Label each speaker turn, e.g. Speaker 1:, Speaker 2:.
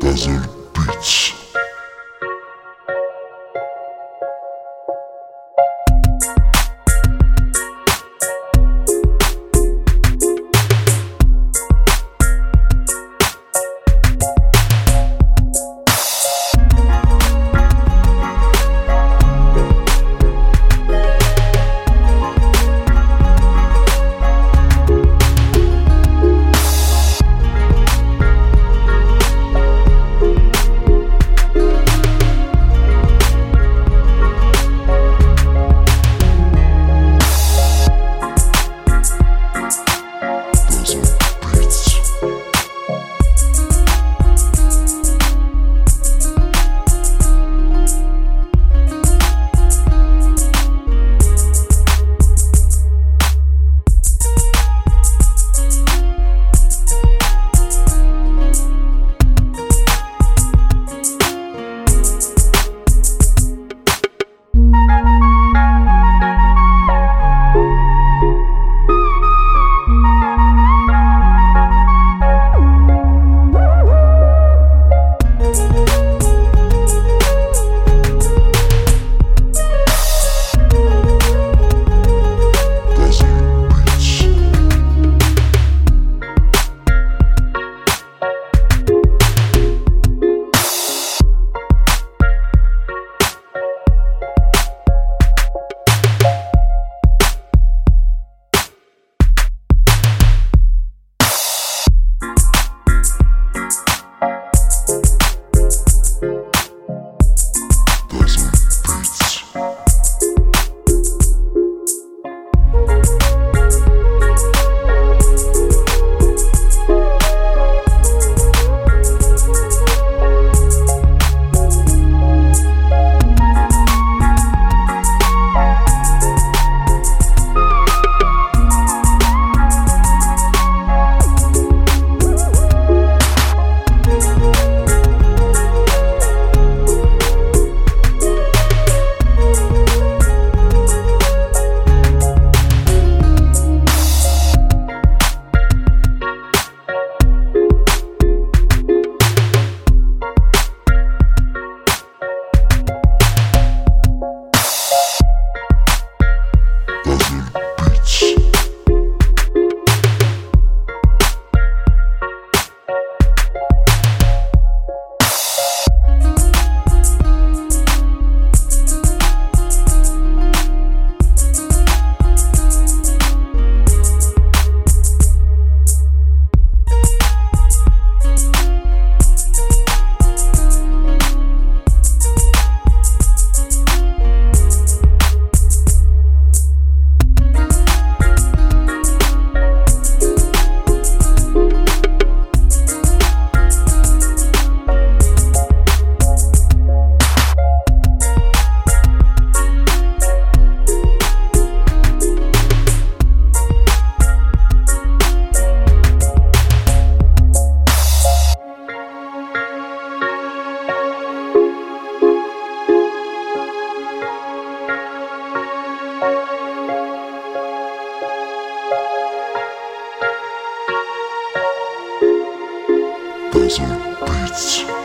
Speaker 1: Dazzle Beats. Beats.